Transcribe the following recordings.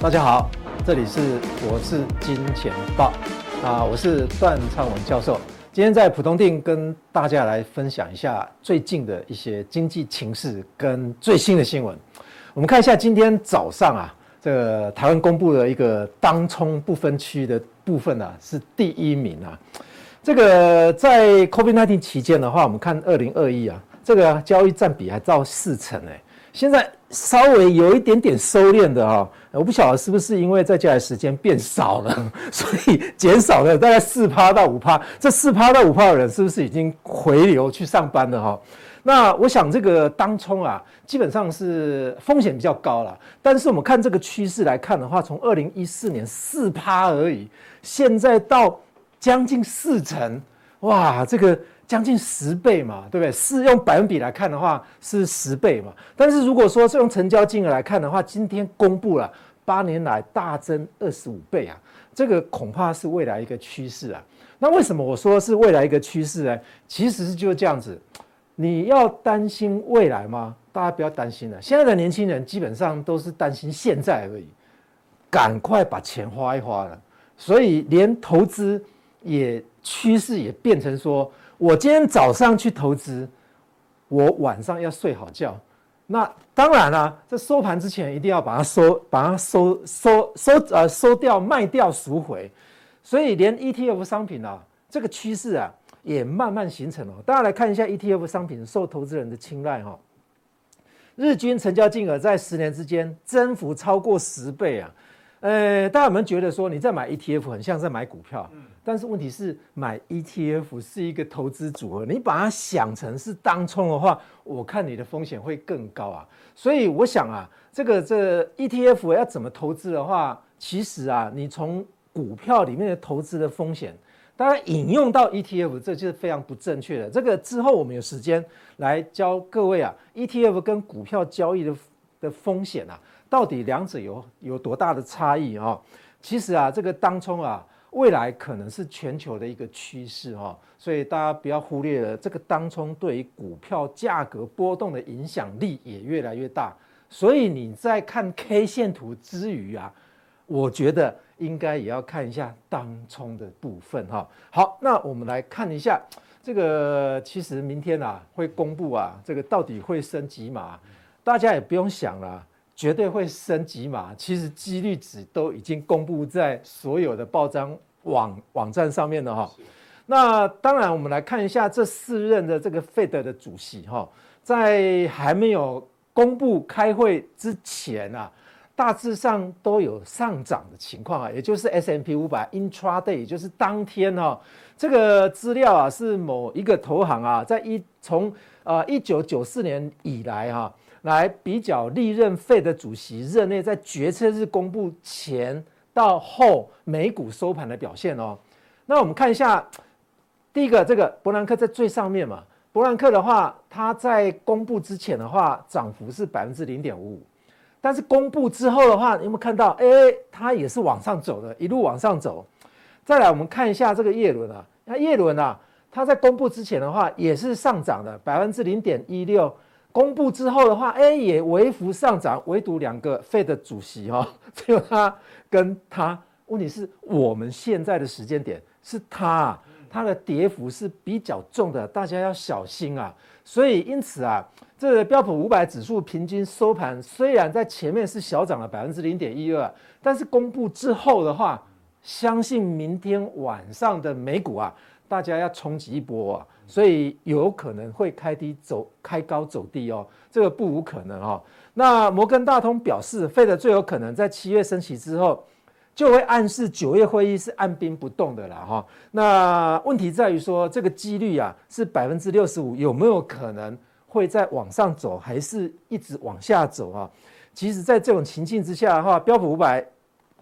大家好，这里是我是金钱爆啊，我是段昌文教授。今天在普通店跟大家来分享一下最近的一些经济情势跟最新的新闻。我们看一下今天早上啊，这个台湾公布的一个当冲不分区的部分啊，是第一名啊。这个在 COVID-19 期间的话，我们看二零二一啊，这个交易占比还到四成哎。现在稍微有一点点收敛的哈，我不晓得是不是因为在家的时间变少了，所以减少了大概四趴到五趴。这四趴到五趴的人是不是已经回流去上班了哈？那我想这个当冲啊，基本上是风险比较高了。但是我们看这个趋势来看的话，从二零一四年四趴而已，现在到将近四成，哇，这个。将近十倍嘛，对不对？是用百分比来看的话是十倍嘛，但是如果说是用成交金额来看的话，今天公布了八年来大增二十五倍啊，这个恐怕是未来一个趋势啊。那为什么我说是未来一个趋势呢？其实是就这样子，你要担心未来吗？大家不要担心了，现在的年轻人基本上都是担心现在而已，赶快把钱花一花了，所以连投资也趋势也变成说。我今天早上去投资，我晚上要睡好觉。那当然了，在收盘之前一定要把它收，把它收收收呃收掉卖掉赎回。所以连 ETF 商品啊，这个趋势啊也慢慢形成了。大家来看一下 ETF 商品受投资人的青睐哈，日均成交金额在十年之间增幅超过十倍啊。呃，大家有没有觉得说你在买 ETF 很像在买股票？嗯，但是问题是买 ETF 是一个投资组合，你把它想成是当冲的话，我看你的风险会更高啊。所以我想啊，这个这 ETF 要怎么投资的话，其实啊，你从股票里面的投资的风险，大家引用到 ETF，这就是非常不正确的。这个之后我们有时间来教各位啊，ETF 跟股票交易的的风险啊。到底两者有有多大的差异啊？其实啊，这个当冲啊，未来可能是全球的一个趋势哈，所以大家不要忽略了这个当冲对于股票价格波动的影响力也越来越大。所以你在看 K 线图之余啊，我觉得应该也要看一下当冲的部分哈。好，那我们来看一下这个，其实明天啊会公布啊，这个到底会升几码？大家也不用想了。绝对会升几码，其实几率值都已经公布在所有的报章网网站上面了哈。那当然，我们来看一下这四任的这个 Fed 的主席哈，在还没有公布开会之前啊，大致上都有上涨的情况啊，也就是 S M P 五百 Intraday，也就是当天哈，这个资料啊是某一个投行啊，在一从呃一九九四年以来哈。来比较历任费的主席任内在决策日公布前到后美股收盘的表现哦。那我们看一下，第一个这个伯南克在最上面嘛。伯南克的话，他在公布之前的话，涨幅是百分之零点五五，但是公布之后的话，你有没有看到？哎，它也是往上走的，一路往上走。再来，我们看一下这个叶伦啊，那叶伦啊，他在公布之前的话也是上涨的，百分之零点一六。公布之后的话，哎，也微幅上涨，唯独两个费的主席哈，只有他跟他。问题是我们现在的时间点是他，他的跌幅是比较重的，大家要小心啊。所以因此啊，这个标普五百指数平均收盘虽然在前面是小涨了百分之零点一二，但是公布之后的话，相信明天晚上的美股啊，大家要冲击一波啊。所以有可能会开低走，开高走低哦，这个不无可能哦。那摩根大通表示，Fed 最有可能在七月升息之后，就会暗示九月会议是按兵不动的了哈。那问题在于说，这个几率啊是百分之六十五，有没有可能会再往上走，还是一直往下走啊？其实，在这种情境之下的话，标普五百。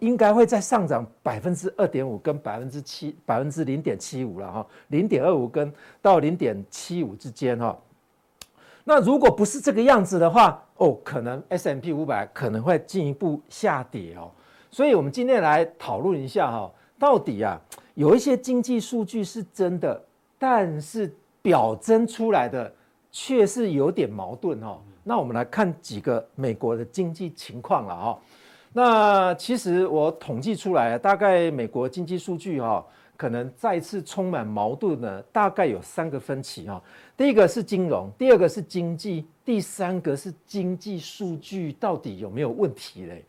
应该会再上涨百分之二点五跟百分之七百分之零点七五了哈，零点二五跟到零点七五之间哈。那如果不是这个样子的话，哦，可能 S M P 五百可能会进一步下跌哦。所以我们今天来讨论一下哈，到底啊有一些经济数据是真的，但是表征出来的却是有点矛盾哦。那我们来看几个美国的经济情况了哈。那其实我统计出来，大概美国经济数据哈，可能再次充满矛盾呢，大概有三个分歧哈。第一个是金融，第二个是经济，第三个是经济数据到底有没有问题嘞？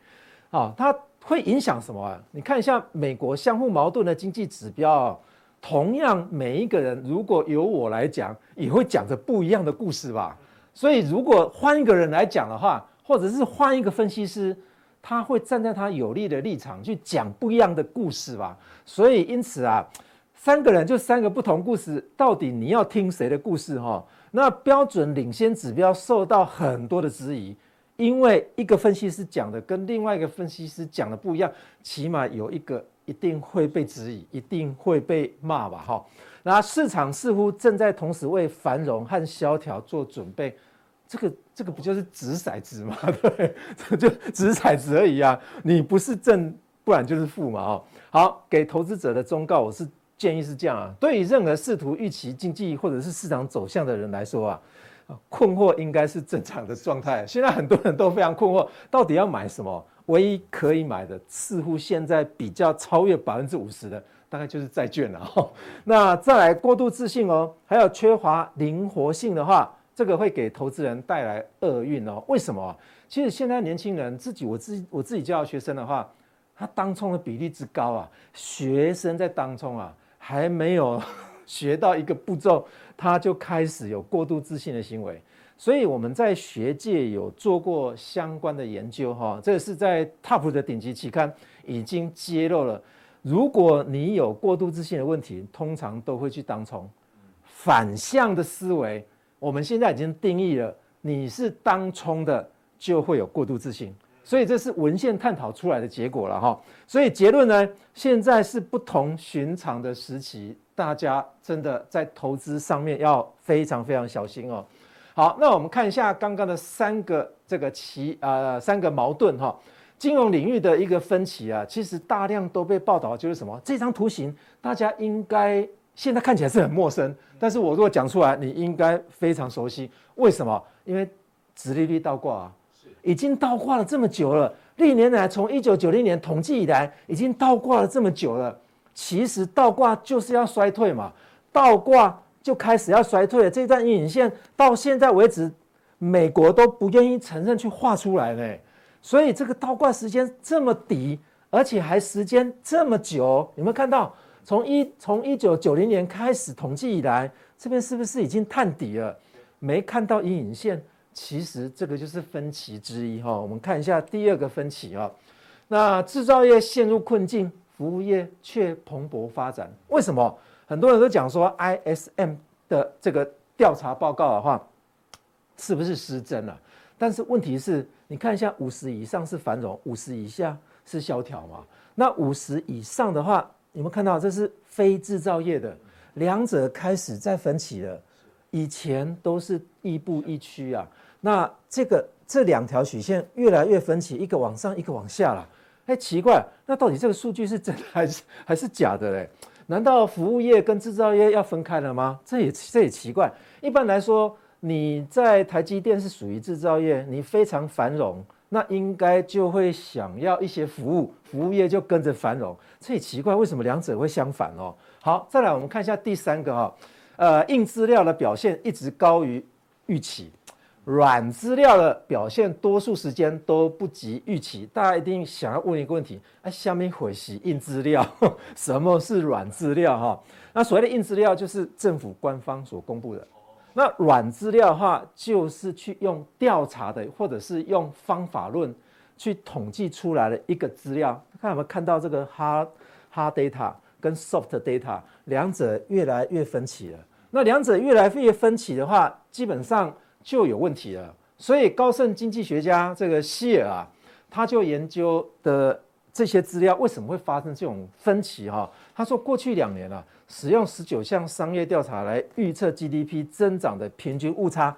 啊，它会影响什么啊？你看一下美国相互矛盾的经济指标，同样每一个人如果由我来讲，也会讲着不一样的故事吧。所以如果换一个人来讲的话，或者是换一个分析师。他会站在他有利的立场去讲不一样的故事吧，所以因此啊，三个人就三个不同故事，到底你要听谁的故事哈？那标准领先指标受到很多的质疑，因为一个分析师讲的跟另外一个分析师讲的不一样，起码有一个一定会被质疑，一定会被骂吧哈。那市场似乎正在同时为繁荣和萧条做准备。这个这个不就是掷骰子吗？对，这就掷骰子而已啊！你不是正，不然就是负嘛！哦，好，给投资者的忠告，我是建议是这样啊。对于任何试图预期经济或者是市场走向的人来说啊，困惑应该是正常的状态。现在很多人都非常困惑，到底要买什么？唯一可以买的，似乎现在比较超越百分之五十的，大概就是债券了。哦，那再来过度自信哦，还有缺乏灵活性的话。这个会给投资人带来厄运哦。为什么？其实现在年轻人自己，我自己我自己教学生的话，他当冲的比例之高啊，学生在当冲啊，还没有 学到一个步骤，他就开始有过度自信的行为。所以我们在学界有做过相关的研究哈，这是在 TOP 的顶级期刊已经揭露了。如果你有过度自信的问题，通常都会去当冲，反向的思维。我们现在已经定义了，你是当冲的就会有过度自信，所以这是文献探讨出来的结果了哈。所以结论呢，现在是不同寻常的时期，大家真的在投资上面要非常非常小心哦。好，那我们看一下刚刚的三个这个其呃三个矛盾哈，金融领域的一个分歧啊，其实大量都被报道就是什么？这张图形大家应该。现在看起来是很陌生，但是我如果讲出来，你应该非常熟悉。为什么？因为殖利率倒挂啊，已经倒挂了这么久了。历年来，从一九九零年统计以来，已经倒挂了这么久了。其实倒挂就是要衰退嘛，倒挂就开始要衰退了。这段阴影线到现在为止，美国都不愿意承认去画出来呢。所以这个倒挂时间这么低，而且还时间这么久，有没有看到？从一从一九九零年开始统计以来，这边是不是已经探底了？没看到阴影线，其实这个就是分歧之一哈。我们看一下第二个分歧啊，那制造业陷入困境，服务业却蓬勃发展。为什么？很多人都讲说 ISM 的这个调查报告的话，是不是失真了？但是问题是，你看一下五十以上是繁荣，五十以下是萧条嘛？那五十以上的话。你们看到这是非制造业的，两者开始在分歧了。以前都是亦步亦趋啊，那这个这两条曲线越来越分歧，一个往上，一个往下了。哎，奇怪，那到底这个数据是真的 还是还是假的嘞？难道服务业跟制造业要分开了吗？这也这也奇怪。一般来说，你在台积电是属于制造业，你非常繁荣。那应该就会想要一些服务，服务业就跟着繁荣，这也奇怪，为什么两者会相反哦？好，再来我们看一下第三个哈，呃，硬资料的表现一直高于预期，软资料的表现多数时间都不及预期。大家一定想要问一个问题：哎，下面会是硬资料？什么是软资料？哈，那所谓的硬资料就是政府官方所公布的。那软资料的话，就是去用调查的，或者是用方法论去统计出来的一个资料。看有没有看到这个 hard hard data 跟 soft data 两者越来越分歧了。那两者越来越分歧的话，基本上就有问题了。所以高盛经济学家这个希尔啊，他就研究的这些资料为什么会发生这种分歧？哈，他说过去两年啊。使用十九项商业调查来预测 GDP 增长的平均误差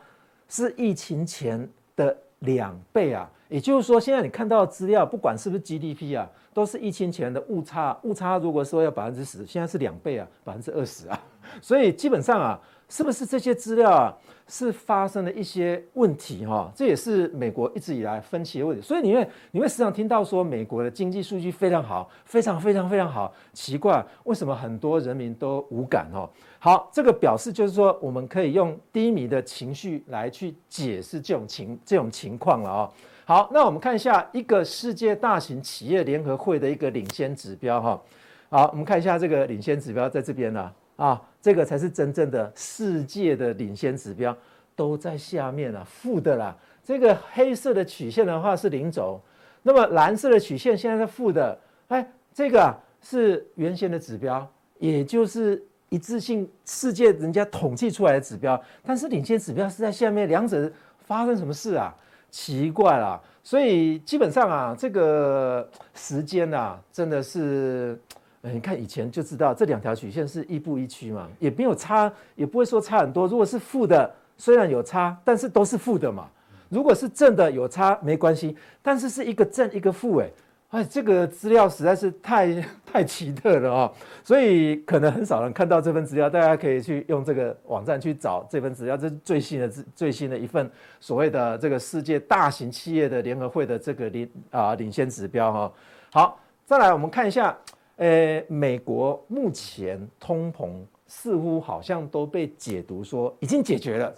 是疫情前的两倍啊。也就是说，现在你看到的资料，不管是不是 GDP 啊，都是疫情前的误差。误差如果说要百分之十，现在是两倍啊，百分之二十啊。所以基本上啊，是不是这些资料啊，是发生了一些问题哈？这也是美国一直以来分歧的问题。所以你会你会时常听到说，美国的经济数据非常好，非常非常非常好。奇怪，为什么很多人民都无感哦？好，这个表示就是说，我们可以用低迷的情绪来去解释这种情这种情况了啊。好，那我们看一下一个世界大型企业联合会的一个领先指标哈。好，我们看一下这个领先指标在这边呢啊，这个才是真正的世界的领先指标，都在下面啊，负的啦。这个黑色的曲线的话是零轴，那么蓝色的曲线现在是负的。哎，这个啊是原先的指标，也就是一致性世界人家统计出来的指标，但是领先指标是在下面，两者发生什么事啊？奇怪啦，所以基本上啊，这个时间啊，真的是，你看以前就知道这两条曲线是一步一趋嘛，也没有差，也不会说差很多。如果是负的，虽然有差，但是都是负的嘛。如果是正的，有差没关系，但是是一个正一个负，哎。哎，这个资料实在是太太奇特了哦，所以可能很少人看到这份资料。大家可以去用这个网站去找这份资料，这是最新的最新的一份所谓的这个世界大型企业的联合会的这个领啊领先指标哈。好，再来我们看一下，呃，美国目前通膨似乎好像都被解读说已经解决了，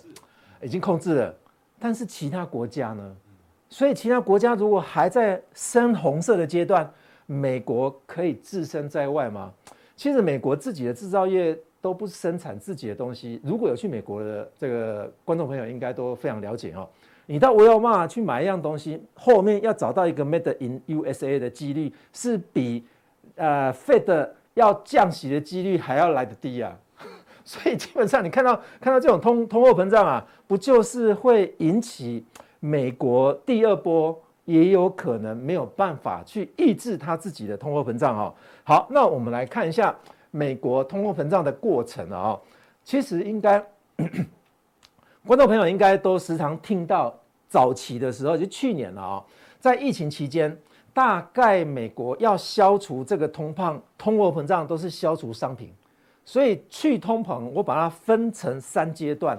已经控制了，但是其他国家呢？所以，其他国家如果还在深红色的阶段，美国可以置身在外吗？其实，美国自己的制造业都不生产自己的东西。如果有去美国的这个观众朋友，应该都非常了解哦。你到沃尔玛去买一样东西，后面要找到一个 Made in USA 的几率，是比呃 Fed 要降息的几率还要来得低啊。所以，基本上你看到看到这种通通货膨胀啊，不就是会引起？美国第二波也有可能没有办法去抑制它自己的通货膨胀哈。好，那我们来看一下美国通货膨胀的过程啊。其实应该观众朋友应该都时常听到，早期的时候就去年了啊，在疫情期间，大概美国要消除这个通膨通货膨胀都是消除商品，所以去通膨我把它分成三阶段，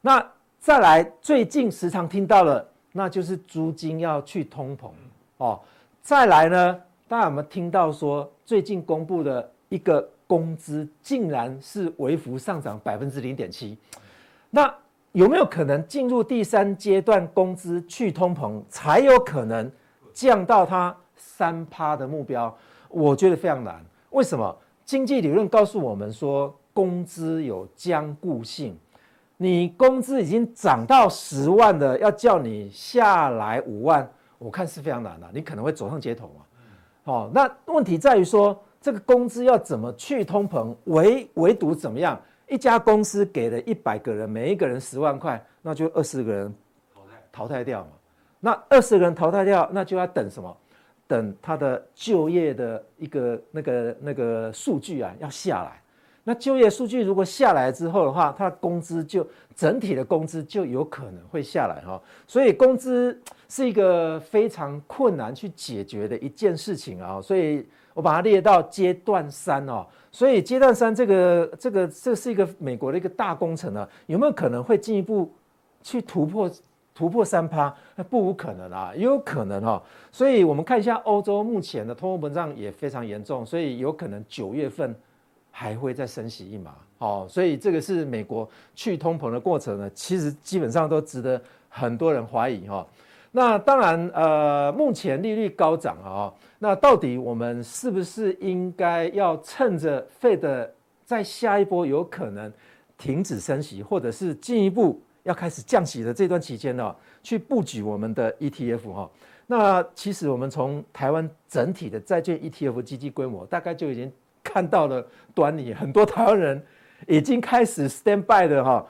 那。再来，最近时常听到了，那就是租金要去通膨哦。再来呢，大家有没有听到说，最近公布的一个工资竟然是微幅上涨百分之零点七？那有没有可能进入第三阶段，工资去通膨才有可能降到它三趴的目标？我觉得非常难。为什么？经济理论告诉我们说，工资有僵固性。你工资已经涨到十万的，要叫你下来五万，我看是非常难的，你可能会走上街头嘛。哦，那问题在于说，这个工资要怎么去通膨？唯唯独怎么样？一家公司给了一百个人，每一个人十万块，那就二十个人淘汰淘汰掉嘛。那二十个人淘汰掉，那就要等什么？等他的就业的一个那个那个数据啊要下来。那就业数据如果下来之后的话，它的工资就整体的工资就有可能会下来哈，所以工资是一个非常困难去解决的一件事情啊，所以我把它列到阶段三哦，所以阶段三这个这个这是一个美国的一个大工程啊，有没有可能会进一步去突破突破三趴？那不无可能啊，也有可能哈，所以我们看一下欧洲目前的通货膨胀也非常严重，所以有可能九月份。还会再升息一码，哦，所以这个是美国去通膨的过程呢，其实基本上都值得很多人怀疑哈。那当然，呃，目前利率高涨啊，那到底我们是不是应该要趁着 Fed 在下一波有可能停止升息，或者是进一步要开始降息的这段期间呢，去布局我们的 ETF 哈？那其实我们从台湾整体的债券 ETF 基金规模，大概就已经。看到了端倪，很多台湾人已经开始 stand by 的哈，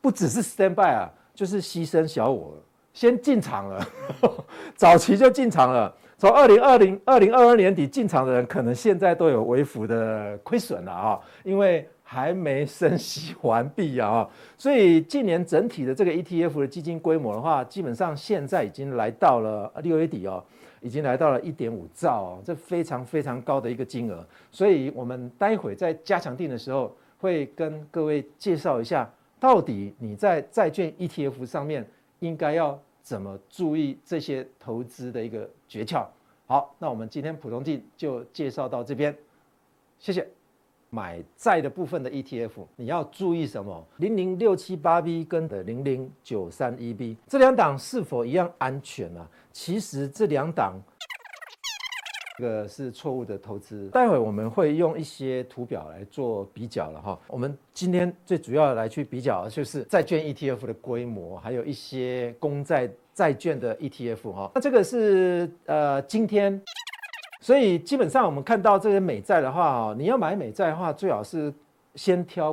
不只是 stand by 啊，就是牺牲小我，先进场了，早期就进场了。从二零二零、二零二二年底进场的人，可能现在都有微幅的亏损了啊，因为还没升息完毕啊，所以今年整体的这个 ETF 的基金规模的话，基本上现在已经来到了六月底哦，已经来到了一点五兆哦，这非常非常高的一个金额。所以我们待会在加强定的时候，会跟各位介绍一下，到底你在债券 ETF 上面应该要怎么注意这些投资的一个诀窍。好，那我们今天普通记就介绍到这边，谢谢。买债的部分的 ETF，你要注意什么？零零六七八 B 跟的零零九三一 B 这两档是否一样安全呢、啊？其实这两档这个是错误的投资。待会我们会用一些图表来做比较了哈。我们今天最主要来去比较就是债券 ETF 的规模，还有一些公债债券的 ETF 哈。那这个是呃今天。所以基本上我们看到这些美债的话哦，你要买美债的话，最好是先挑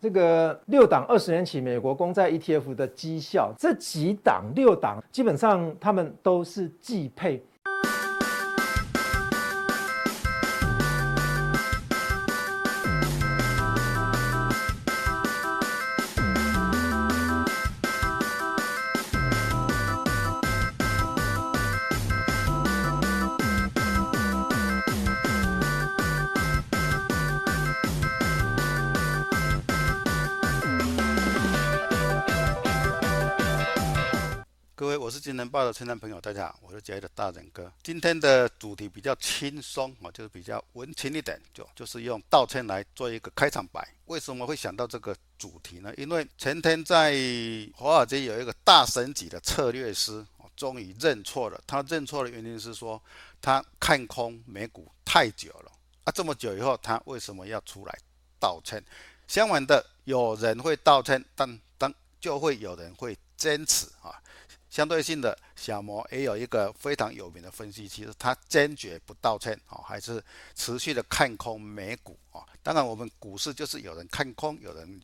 这个六档二十年期美国公债 ETF 的绩效，这几档六档基本上他们都是绩配。我是金钱豹的亲人朋友，大家好，我是交易的大仁哥。今天的主题比较轻松啊，就是比较文情一点，就就是用道歉来做一个开场白。为什么会想到这个主题呢？因为前天在华尔街有一个大神级的策略师，终于认错了。他认错的原因是说，他看空美股太久了啊，这么久以后，他为什么要出来道歉？相反的，有人会道歉，但当就会有人会坚持啊。相对性的，小摩也有一个非常有名的分析，其实他坚决不道歉啊，还是持续的看空美股啊。当然，我们股市就是有人看空，有人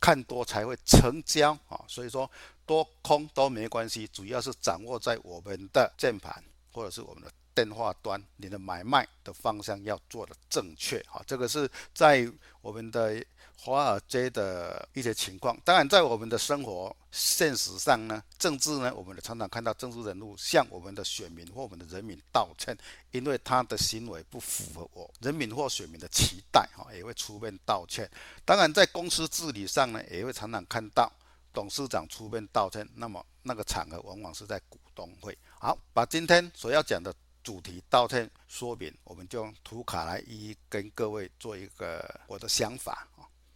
看多才会成交啊。所以说多空都没关系，主要是掌握在我们的键盘或者是我们的电话端，你的买卖的方向要做的正确啊。这个是在我们的。华尔街的一些情况，当然在我们的生活现实上呢，政治呢，我们常常看到政治人物向我们的选民或我们的人民道歉，因为他的行为不符合我人民或选民的期待，哈，也会出面道歉。当然在公司治理上呢，也会常常看到董事长出面道歉，那么那个场合往往是在股东会。好，把今天所要讲的主题道歉说明，我们就用图卡来一一跟各位做一个我的想法。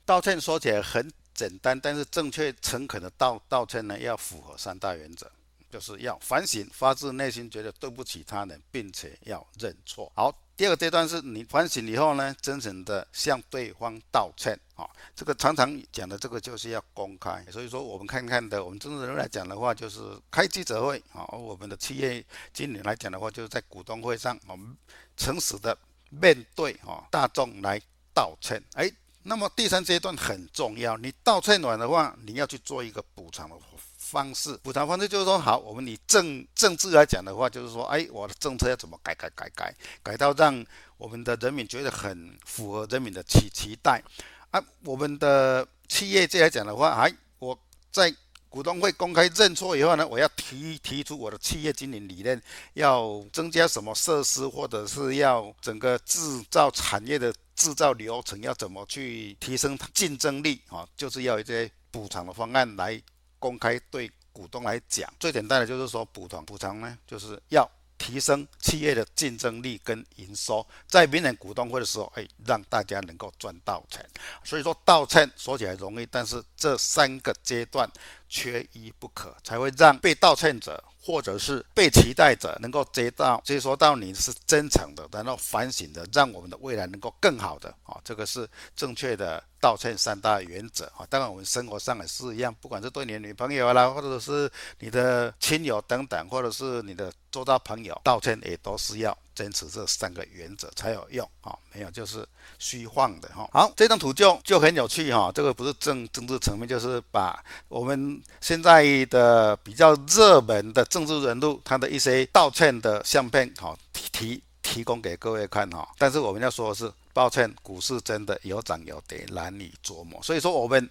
道歉说起来很简单，但是正确诚恳的道道歉呢，要符合三大原则，就是要反省，发自内心觉得对不起他人，并且要认错。好，第二个阶段是你反省以后呢，真诚的向对方道歉。啊，这个常常讲的这个就是要公开。所以说，我们看看的，我们政治人来讲的话，就是开记者会啊；我们的企业经理来讲的话，就是在股东会上，我们诚实的面对啊大众来道歉。哎。那么第三阶段很重要，你倒退暖的话，你要去做一个补偿的方式。补偿方式就是说，好，我们以政政治来讲的话，就是说，哎，我的政策要怎么改改改改，改到让我们的人民觉得很符合人民的期期待。啊，我们的企业界来讲的话，哎，我在股东会公开认错以后呢，我要提提出我的企业经营理念，要增加什么设施，或者是要整个制造产业的。制造流程要怎么去提升竞争力啊？就是要一些补偿的方案来公开对股东来讲。最简单的就是说补偿，补偿呢就是要提升企业的竞争力跟营收，在明年股东会的时候，哎，让大家能够赚到钱。所以说道歉说起来容易，但是这三个阶段缺一不可，才会让被道歉者。或者是被期待者能够接到接收到你是真诚的，然后反省的，让我们的未来能够更好的啊，这个是正确的道歉三大原则啊。当然，我们生活上也是一样，不管是对你的女朋友啦，或者是你的亲友等等，或者是你的周遭朋友，道歉也都是要坚持这三个原则才有用啊。没有就是虚晃的哈。好，这张图就就很有趣哈。这个不是政政治层面，就是把我们现在的比较热门的。政治人物他的一些道歉的相片，好提提供给各位看哈。但是我们要说的是，抱歉，股市真的有涨有跌，难以琢磨。所以说我们。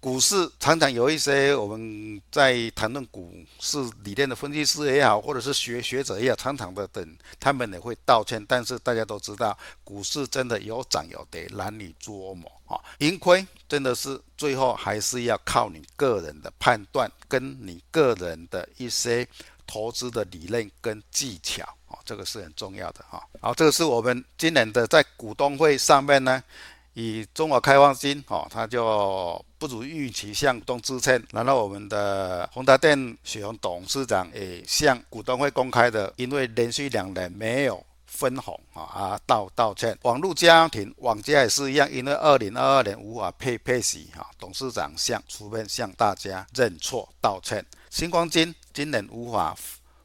股市常常有一些我们在谈论股市理念的分析师也好，或者是学学者也好，常常的等他们也会道歉。但是大家都知道，股市真的有涨有跌，难以捉摸啊。盈亏真的是最后还是要靠你个人的判断，跟你个人的一些投资的理念跟技巧啊，这个是很重要的哈。好，这个是我们今年的在股东会上面呢。以中华开放金哦，他就不如预期向东支撑。然后我们的宏达电许宏董事长也向股东会公开的，因为连续两年没有分红啊啊道道歉。网络家庭网家也是一样，因为二零二二年无法配配息哈，董事长向出面向大家认错道歉。新光金今年无法。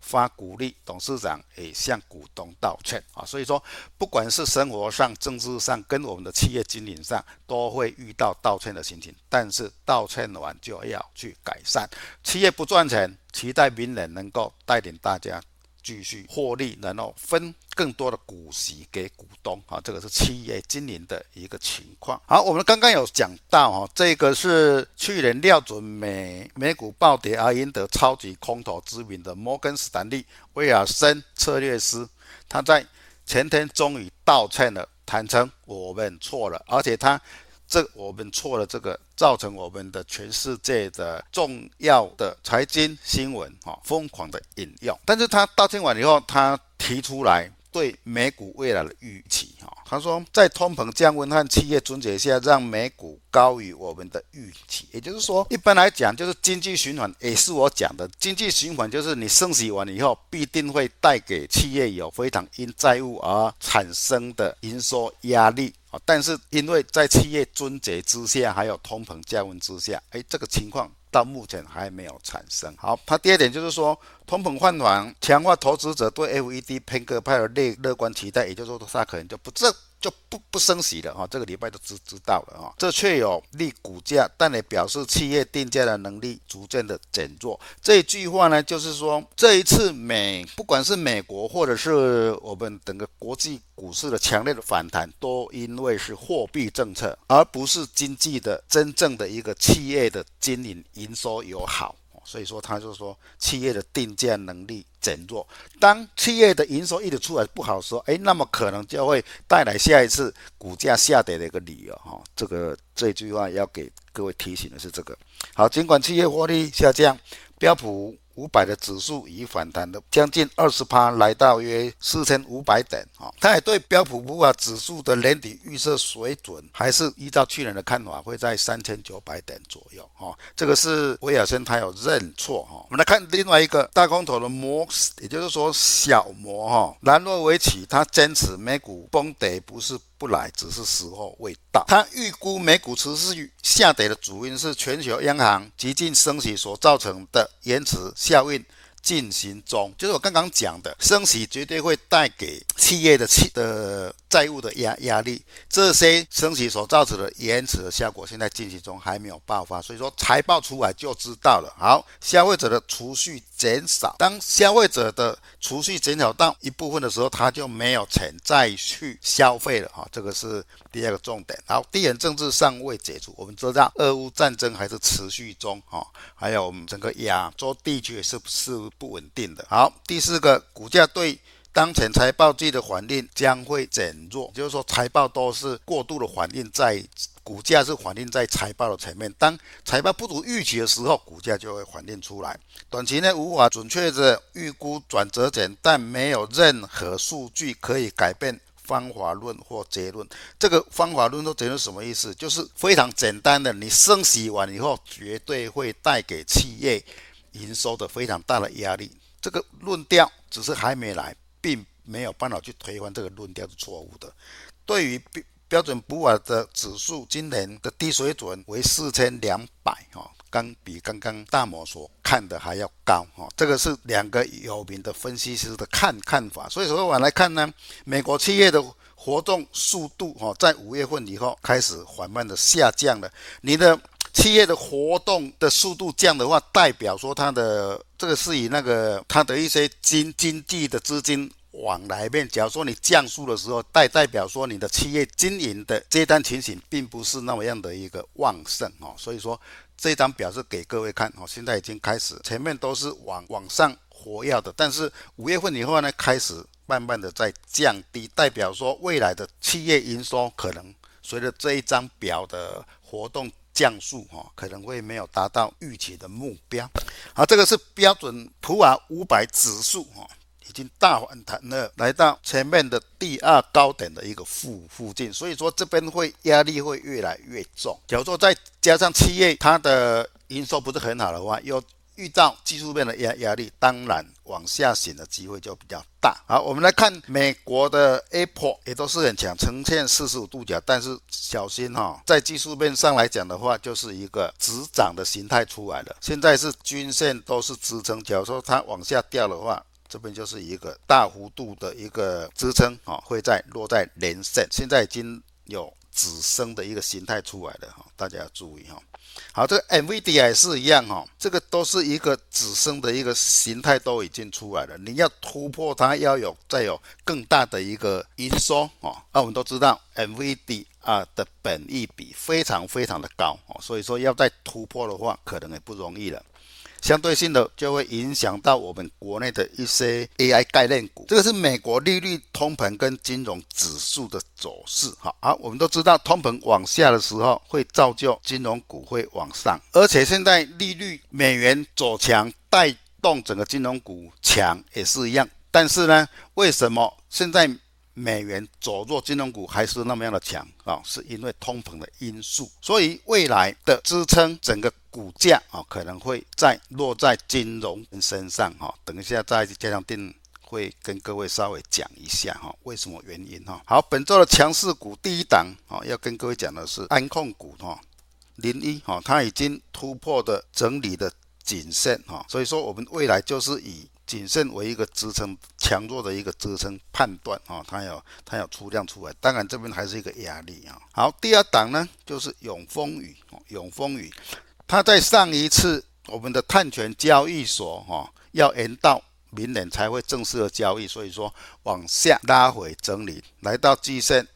发鼓励，董事长也向股东道歉啊，所以说不管是生活上、政治上，跟我们的企业经营上，都会遇到道歉的心情。但是道歉完就要去改善，企业不赚钱，期待明年能够带领大家。继续获利，然后分更多的股息给股东啊，这个是企业经营的一个情况。好，我们刚刚有讲到哈，这个是去年料准美美股暴跌而赢得超级空头之名的摩根士丹利威尔森策略师，他在前天终于道歉了，坦承我们错了，而且他。这我们错了，这个造成我们的全世界的重要的财经新闻哈疯狂的引用，但是他道歉完以后，他提出来。对美股未来的预期，哈，他说在通膨降温和企业终结下，让美股高于我们的预期。也就是说，一般来讲，就是经济循环，也是我讲的经济循环，就是你升息完以后，必定会带给企业有非常因债务而产生的营收压力啊。但是因为在企业终结之下，还有通膨降温之下，哎，这个情况。到目前还没有产生。好，它第二点就是说，通膨放缓，强化投资者对 FED 偏鸽派的乐乐观期待，也就是说，它可能就不正。就不不升息了哈，这个礼拜都知知道了哈，这却有利股价，但也表示企业定价的能力逐渐的减弱。这一句话呢，就是说这一次美不管是美国或者是我们整个国际股市的强烈的反弹，都因为是货币政策，而不是经济的真正的一个企业的经营营收有好。所以说，他就说，企业的定价能力减弱。当企业的营收一直出来不好的时候，哎，那么可能就会带来下一次股价下跌的一个理由哈。这个这句话要给各位提醒的是这个。好，尽管企业获利下降，标普。五百的指数已反弹了将近二十趴，来到约四千五百点。啊，他也对标普五百指数的年底预测水准，还是依照去年的看法，会在三千九百点左右。哈，这个是威尔森他有认错。哈，我们来看另外一个大空头的摩斯，也就是说小摩。哈，兰诺维奇他坚持美股崩跌不是。不来，只是时候未到。他预估美股持续下跌的主因是全球央行急进升息所造成的延迟效应进行中，就是我刚刚讲的，升息绝对会带给企业的企的债务的压压力，这些升息所造成的延迟的效果现在进行中还没有爆发，所以说财报出来就知道了。好，消费者的储蓄减少，当消费者的储蓄减少到一部分的时候，他就没有钱再去消费了哈，这个是第二个重点。好，地缘政治尚未解除，我们知道俄乌战争还是持续中哈，还有我们整个亚洲地区也是是？不稳定的。好，第四个，股价对当前财报季的反应将会减弱，就是说财报都是过度的反应在股价是反映在财报的层面，当财报不如预期的时候，股价就会反映出来。短期内无法准确的预估转折点，但没有任何数据可以改变方法论或结论。这个方法论或结论什么意思？就是非常简单的，你升息完以后，绝对会带给企业。营收的非常大的压力，这个论调只是还没来，并没有办法去推翻这个论调是错误的。对于标标准普尔的指数，今年的低水准为四千两百哈，刚比刚刚大摩所看的还要高哈。这个是两个有名的分析师的看看法。所以说我来看呢，美国企业的活动速度哈，在五月份以后开始缓慢的下降了。你的。企业的活动的速度降的话，代表说它的这个是以那个它的一些经经济的资金往来面，假如说你降速的时候，代代表说你的企业经营的接单情形并不是那么样的一个旺盛哦，所以说这张表是给各位看哦，现在已经开始前面都是往往上活跃的，但是五月份以后呢，开始慢慢的在降低，代表说未来的企业营收可能随着这一张表的活动降速哈，可能会没有达到预期的目标。好，这个是标准普尔五百指数哈。已经大反弹了，来到前面的第二高点的一个附附近，所以说这边会压力会越来越重。假如说再加上七月它的营收不是很好的话，又遇到技术面的压压力，当然往下行的机会就比较大。好，我们来看美国的 Apple 也都是很强，呈现四十五度角，但是小心哈、哦，在技术面上来讲的话，就是一个止涨的形态出来了。现在是均线都是支撑，假如说它往下掉的话。这边就是一个大幅度的一个支撑啊，会在落在连线，现在已经有止升的一个形态出来了哈，大家要注意哈。好，这个 MVDI 也是一样哈，这个都是一个止升的一个形态都已经出来了，你要突破它，要有再有更大的一个营收哦。那我们都知道 MVDI 的本益比非常非常的高哦，所以说要再突破的话，可能也不容易了。相对性的就会影响到我们国内的一些 AI 概念股，这个是美国利率、通膨跟金融指数的走势。好，好，我们都知道通膨往下的时候会造就金融股会往上，而且现在利率美元走强带动整个金融股强也是一样。但是呢，为什么现在？美元走弱，金融股还是那么样的强啊，是因为通膨的因素，所以未来的支撑整个股价啊，可能会再落在金融身上哈。等一下再加强定会跟各位稍微讲一下哈，为什么原因哈。好，本周的强势股第一档啊，要跟各位讲的是安控股哈，零一哈，它已经突破的整理的颈线哈，所以说我们未来就是以。谨慎为一个支撑，强弱的一个支撑判断啊，它有它有出量出来，当然这边还是一个压力啊。好，第二档呢就是永丰余，永丰余，它在上一次我们的碳权交易所哈要延到明年才会正式的交易，所以说往下拉回整理，来到季线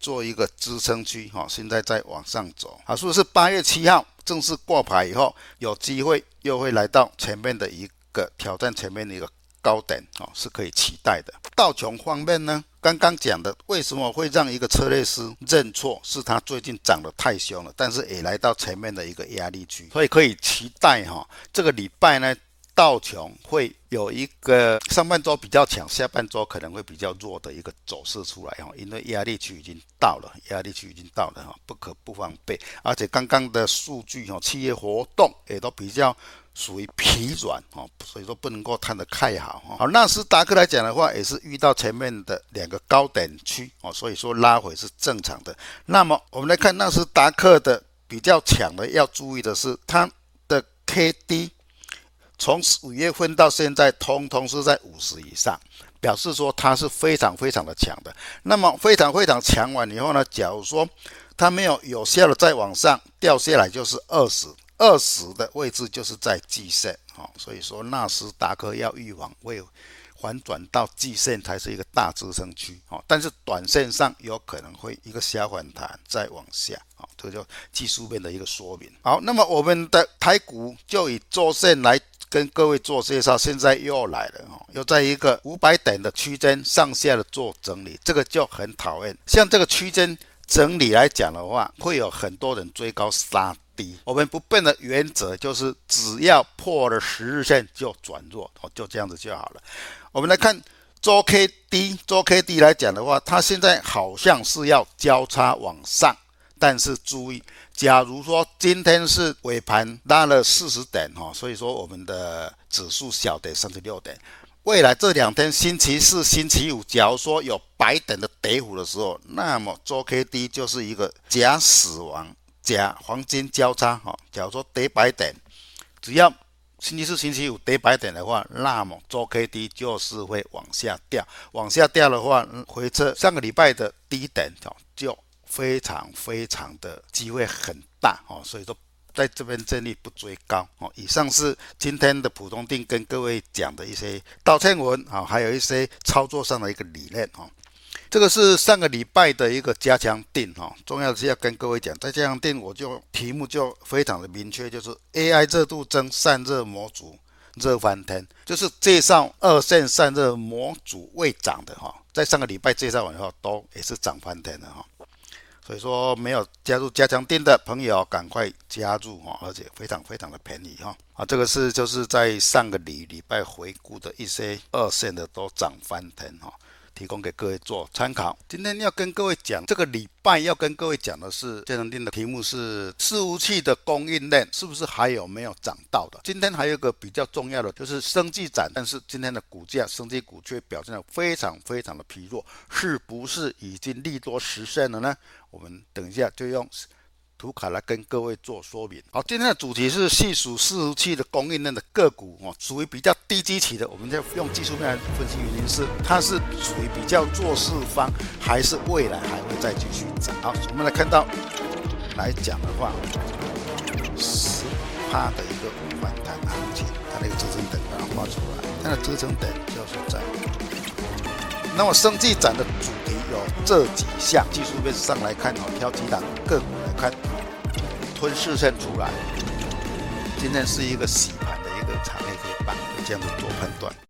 做一个支撑区哈，现在再往上走，好，是不是八月七号正式挂牌以后有机会又会来到前面的一个。挑战前面的一个高点哦，是可以期待的。道琼方面呢，刚刚讲的为什么会让一个车类师认错，是他最近涨得太凶了，但是也来到前面的一个压力区，所以可以期待哈，这个礼拜呢，道琼会有一个上半周比较强，下半周可能会比较弱的一个走势出来哈，因为压力区已经到了，压力区已经到了哈，不可不防备。而且刚刚的数据哈，企业活动也都比较。属于疲软哦，所以说不能够看得太好哈。好，纳斯达克来讲的话，也是遇到前面的两个高点区哦，所以说拉回是正常的。那么我们来看纳斯达克的比较强的，要注意的是它的 K D 从五月份到现在，通通是在五十以上，表示说它是非常非常的强的。那么非常非常强完以后呢，假如说它没有有效的再往上掉下来，就是二十。二十的位置就是在季线，哈，所以说纳斯达克要预防会反转到季线才是一个大支撑区，哈，但是短线上有可能会一个小反弹再往下，啊，这就技术面的一个说明。好，那么我们的台股就以周线来跟各位做介绍，现在又来了，哈，又在一个五百点的区间上下的做整理，这个就很讨厌。像这个区间整理来讲的话，会有很多人追高杀。低，我们不变的原则就是，只要破了十日线就转弱，哦，就这样子就好了。我们来看周 K D，周 K D 来讲的话，它现在好像是要交叉往上，但是注意，假如说今天是尾盘拉了四十点哈，所以说我们的指数小跌三十六点，未来这两天星期四、星期五，假如说有百点的跌幅的时候，那么周 K D 就是一个假死亡。假黄金交叉哈，假如说跌百点，只要星期四、星期五跌百点的话，那么周 K D 就是会往下掉，往下掉的话，回撤上个礼拜的低点哦，就非常非常的机会很大哦，所以说在这边建议不追高哦。以上是今天的普通定跟各位讲的一些道歉文啊，还有一些操作上的一个理念哈。这个是上个礼拜的一个加强定哈，重要的是要跟各位讲，在加强定我就题目就非常的明确，就是 AI 热度增，散热模组热翻天，就是介绍二线散热模组未涨的哈，在上个礼拜介绍完以后都也是涨翻天的哈。所以说，没有加入加强錠的朋友，赶快加入哈，而且非常非常的便宜哈。啊，这个是就是在上个礼礼拜回顾的一些二线的都涨翻天哈。提供给各位做参考。今天要跟各位讲，这个礼拜要跟各位讲的是加强錠的题目是伺服器的供应链是不是还有没有涨到的？今天还有一个比较重要的就是生技展，但是今天的股价生技股却表现得非常非常的疲弱，是不是已经利多实现了呢？我们等一下就用。图卡来跟各位做说明。好，今天的主题是细数伺服器的供应链的个股哦，属于比较低基期的。我们就用技术面来分析，原因是它是属于比较弱势方，还是未来还会再继续涨？好，我们来看到来讲的话，十趴的一个反弹行情，它那个支撑点把它画出来，它的支撑点就是在。那么生技展的主题有这几项，技术面上来看哦，挑几档个股来看。吞噬线出来，今天是一个洗盘的一个长黑黑棒，这样子做判断。